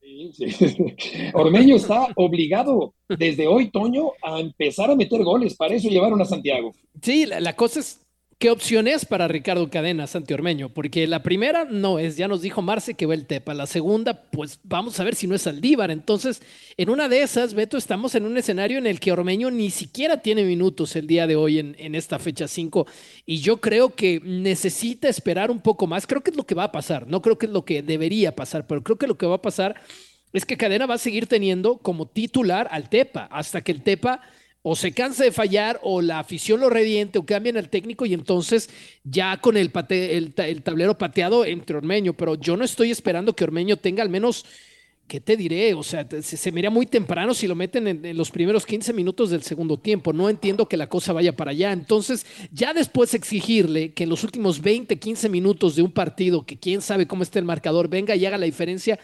Sí, sí. Ormeño está obligado desde hoy, Toño, a empezar a meter goles. Para eso llevaron a Santiago. Sí, la cosa es ¿Qué opción es para Ricardo Cadena, Santi Ormeño? Porque la primera no es, ya nos dijo Marce que va el Tepa. La segunda, pues vamos a ver si no es Aldívar. Entonces, en una de esas, Beto, estamos en un escenario en el que Ormeño ni siquiera tiene minutos el día de hoy en, en esta fecha 5. Y yo creo que necesita esperar un poco más. Creo que es lo que va a pasar. No creo que es lo que debería pasar, pero creo que lo que va a pasar es que Cadena va a seguir teniendo como titular al Tepa hasta que el Tepa o se cansa de fallar o la afición lo reviente o cambian al técnico y entonces ya con el, el, tablero pateado entre Ormeño, pero yo no estoy esperando que Ormeño tenga al menos, ¿qué te diré? O sea, se, se mira muy temprano si lo meten en, los primeros 15 minutos del segundo tiempo, no entiendo que la cosa vaya para allá, entonces ya después exigirle que en los últimos 20, 15 minutos de un partido, que quién sabe cómo esté el marcador, venga y haga la diferencia,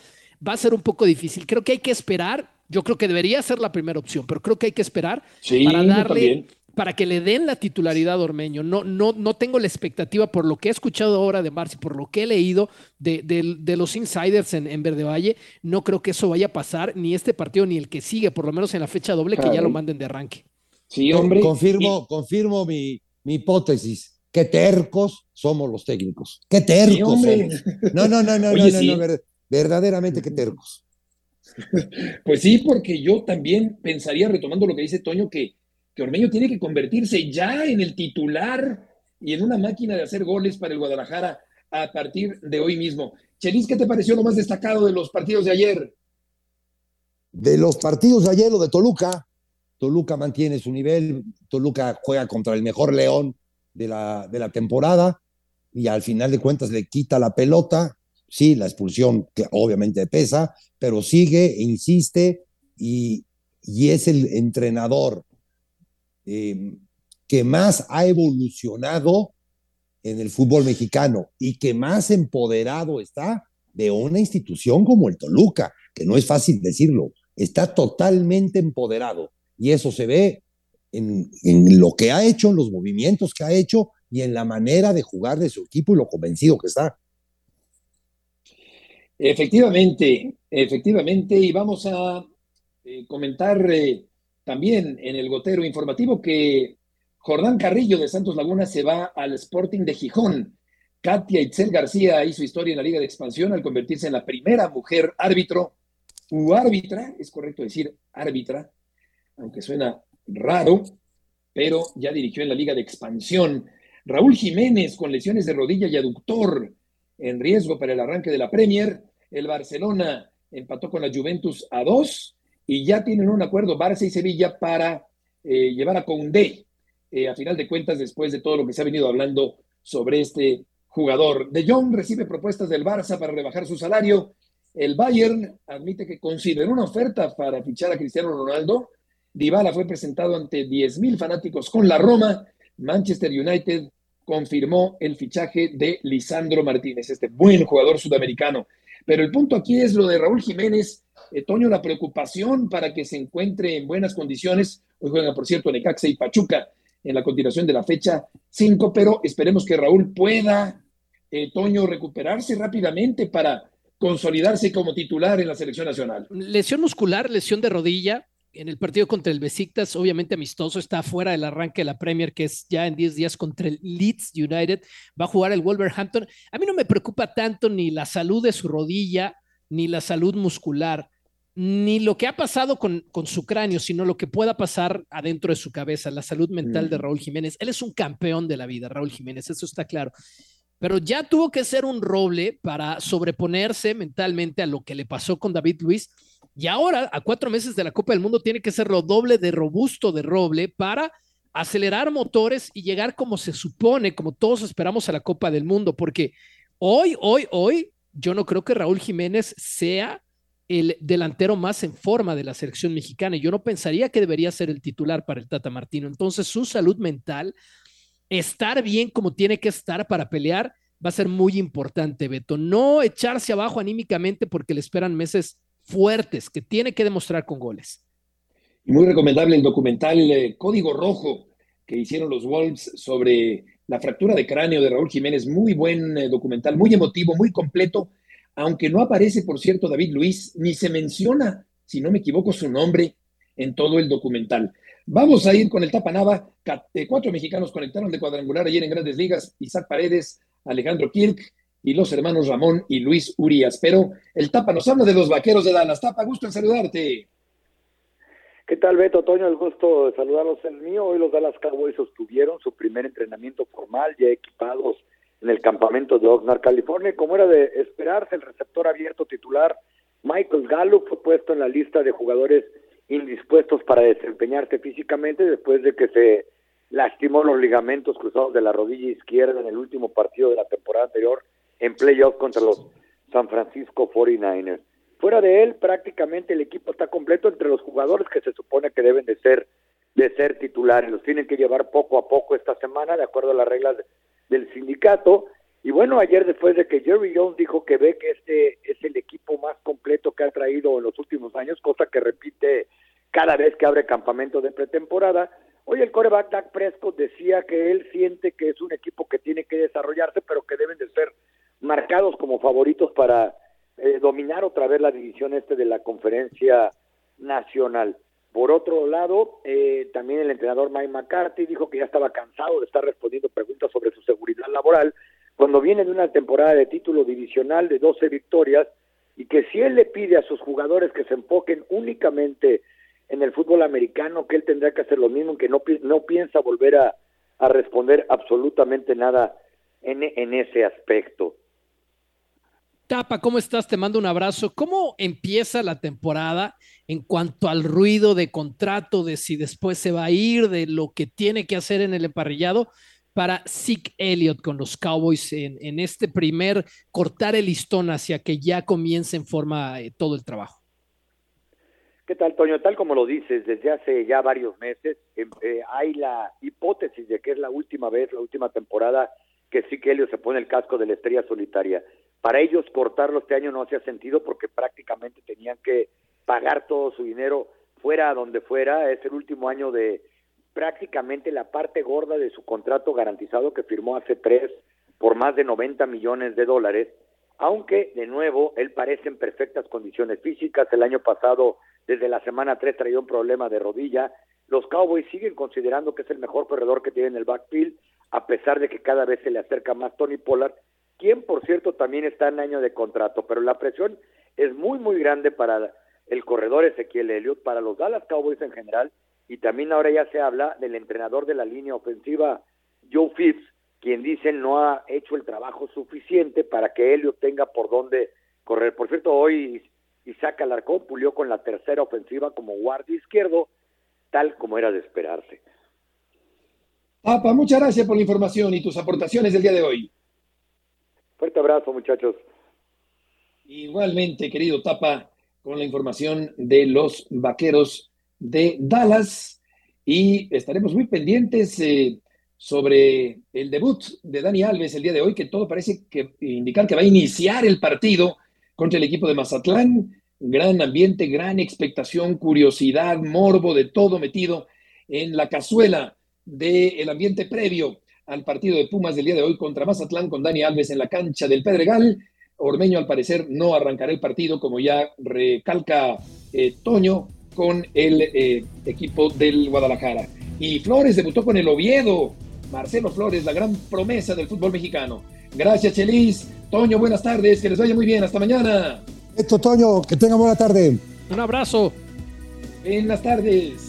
va a ser un poco difícil. Creo que hay que esperar yo creo que debería ser la primera opción, pero creo que hay que esperar para darle, para que le den la titularidad a Ormeño. No, no, no tengo la expectativa por lo que he escuchado ahora de Marci, por lo que he leído de, los insiders en, Verde Valle. No creo que eso vaya a pasar ni este partido ni el que sigue, por lo menos en la fecha doble, que ya lo manden de arranque. Sí, hombre. Confirmo, confirmo mi, hipótesis. Qué tercos somos los técnicos. Qué tercos. no, no, no, no, no, no, verdaderamente qué tercos. Pues sí, porque yo también pensaría, retomando lo que dice Toño, que, que Ormeño tiene que convertirse ya en el titular y en una máquina de hacer goles para el Guadalajara a partir de hoy mismo. Chelis, ¿qué te pareció lo más destacado de los partidos de ayer? De los partidos de ayer, lo de Toluca. Toluca mantiene su nivel, Toluca juega contra el mejor león de la, de la temporada y al final de cuentas le quita la pelota, sí, la expulsión que obviamente pesa, pero sigue, e insiste y, es el entrenador em, que más ha evolucionado en el fútbol mexicano y que más empoderado está de una institución como el Toluca, que no es fácil decirlo, está totalmente empoderado y eso se ve en, en, lo que ha hecho, en los movimientos que ha hecho y en la manera de jugar de su equipo y lo convencido que está. Efectivamente, efectivamente, y vamos a eh, comentar eh, también en el gotero informativo que Jordán Carrillo de Santos Laguna se va al Sporting de Gijón. Katia Itzel García hizo historia en la Liga de Expansión al convertirse en la primera mujer árbitro u árbitra, es correcto decir árbitra, aunque suena raro, pero ya dirigió en la Liga de Expansión. Raúl Jiménez con lesiones de rodilla y aductor en riesgo para el arranque de la Premier. El Barcelona empató con la Juventus a dos y ya tienen un acuerdo Barça y Sevilla para eh, llevar a Condé. Eh, a final de cuentas, después de todo lo que se ha venido hablando sobre este jugador. De Jong recibe propuestas del Barça para rebajar su salario. El Bayern admite que consideró una oferta para fichar a Cristiano Ronaldo. Dybala fue presentado ante 10.000 fanáticos con la Roma. Manchester United confirmó el fichaje de Lisandro Martínez, este buen jugador sudamericano. Pero el punto aquí es lo de Raúl Jiménez. Eh, Toño, la preocupación para que se encuentre en buenas condiciones. Hoy juegan, por cierto, Necaxa y Pachuca en la continuación de la fecha 5, pero esperemos que Raúl pueda, eh, Toño, recuperarse rápidamente para consolidarse como titular en la selección nacional. Lesión muscular, lesión de rodilla. En el partido contra el Besiktas, obviamente amistoso, está fuera del arranque de la Premier, que es ya en 10 días contra el Leeds United. Va a jugar el Wolverhampton. A mí no me preocupa tanto ni la salud de su rodilla, ni la salud muscular ni lo que ha pasado con, con, su cráneo, sino lo que pueda pasar adentro de su cabeza, la salud mental de Raúl Jiménez. Él es un campeón de la vida, Raúl Jiménez, eso está claro. Pero ya tuvo que ser un roble para sobreponerse mentalmente a lo que le pasó con David Luis. Y ahora, a cuatro meses de la Copa del Mundo, tiene que ser lo doble de robusto de roble para acelerar motores y llegar como se supone, como todos esperamos a la Copa del Mundo, porque hoy, hoy, hoy, yo no creo que Raúl Jiménez sea el delantero más en forma de la selección mexicana. Y yo no pensaría que debería ser el titular para el Tata Martino. Entonces, su salud mental, estar bien como tiene que estar para pelear, va a ser muy importante, Beto. No echarse abajo anímicamente porque le esperan meses fuertes que tiene que demostrar con goles. Muy recomendable el documental eh, Código Rojo que hicieron los Wolves sobre la fractura de cráneo de Raúl Jiménez. Muy buen eh, documental, muy emotivo, muy completo aunque no aparece, por cierto, David Luis, ni se menciona, si no me equivoco, su nombre en todo el documental. Vamos a ir con el Tapanava. Eh, cuatro mexicanos conectaron de cuadrangular ayer en Grandes Ligas. Isaac Paredes, Alejandro Kirk y los hermanos Ramón y Luis Urias. Pero el Tapa nos habla de los vaqueros de Dallas. Tapa, gusto en saludarte. ¿Qué tal, Beto? Toño, el gusto de saludarlos el mío. Hoy los Dallas Cowboys sostuvieron su primer entrenamiento formal, ya equipados en el campamento de Oxnard, California. Como era de esperarse, el receptor abierto titular Michael Gallup fue puesto en la lista de jugadores indispuestos para desempeñarse físicamente después de que se lastimó los ligamentos cruzados de la rodilla izquierda en el último partido de la temporada anterior en playoff contra los San Francisco 49ers. Fuera de él, prácticamente el equipo está completo entre los jugadores que se supone que deben de ser de ser titulares. Los tienen que llevar poco a poco esta semana, de acuerdo a las reglas del sindicato. Y bueno, ayer después de que Jerry Jones dijo que ve que este es el equipo más completo que ha traído en los últimos años, cosa que repite cada vez que abre campamento de pretemporada, hoy el coreback Dak Prescott decía que él siente que es un equipo que tiene que desarrollarse, pero que deben de ser marcados como favoritos para eh, dominar otra vez la división este de la conferencia nacional. Por otro lado, eh, también el entrenador Mike McCarthy dijo que ya estaba cansado de estar respondiendo preguntas sobre su seguridad laboral cuando viene de una temporada de título divisional de 12 victorias y que si él le pide a sus jugadores que se enfoquen únicamente en el fútbol americano, que él tendrá que hacer lo mismo, que no, no piensa volver a, a responder absolutamente nada en, en ese aspecto. Tapa, ¿cómo estás? Te mando un abrazo. ¿Cómo empieza la temporada en cuanto al ruido de contrato, de si después se va a ir, de lo que tiene que hacer en el emparrillado para Zeke Elliott con los Cowboys en, este primer cortar el listón hacia que ya comience en forma eh, todo el trabajo? ¿Qué tal, Toño? Tal como lo dices, desde hace ya varios meses em, eh, hay la hipótesis de que es la última vez, la última temporada que Zeke Elliott se pone el casco de la estrella solitaria para ellos cortarlo este año no hacía sentido porque prácticamente tenían que pagar todo su dinero fuera donde fuera. Es el último año de prácticamente la parte gorda de su contrato garantizado que firmó hace tres por más de 90 millones de dólares, aunque de nuevo él parece en perfectas condiciones físicas. El año pasado desde la semana 3 traía un problema de rodilla. Los Cowboys siguen considerando que es el mejor corredor que tiene en el backfield, a pesar de que cada vez se le acerca más Tony Pollard, quien por cierto también está en año de contrato, pero la presión es muy muy grande para el corredor Ezequiel Elliott, para los Dallas Cowboys en general, y también ahora ya se habla del entrenador de la línea ofensiva, Joe Phipps, quien dicen no ha hecho el trabajo suficiente para que Elliott tenga por dónde correr. Por cierto, hoy Isaac Alarcón pulió con la tercera ofensiva como guardia izquierdo, tal como era de esperarse. Papa, muchas gracias por la información y tus aportaciones del día de hoy. Fuerte abrazo, muchachos. Igualmente, querido Tapa, con la información de los vaqueros de Dallas y estaremos muy pendientes eh, sobre el debut de Dani Alves el día de hoy, que todo parece que indicar que va a iniciar el partido contra el equipo de Mazatlán. Gran ambiente, gran expectación, curiosidad, morbo, de todo metido en la cazuela del ambiente previo al partido de Pumas del día de hoy contra Mazatlán con Dani Alves en la cancha del Pedregal. Ormeño al parecer no arrancará el partido, como ya recalca eh, Toño, con el eh, equipo del Guadalajara. Y Flores debutó con el Oviedo Marcelo Flores, la gran promesa del fútbol mexicano. Gracias, Chelis. Toño, buenas tardes, que les vaya muy bien. Hasta mañana. Esto, Toño, que tenga buena tarde. Un abrazo. Buenas tardes.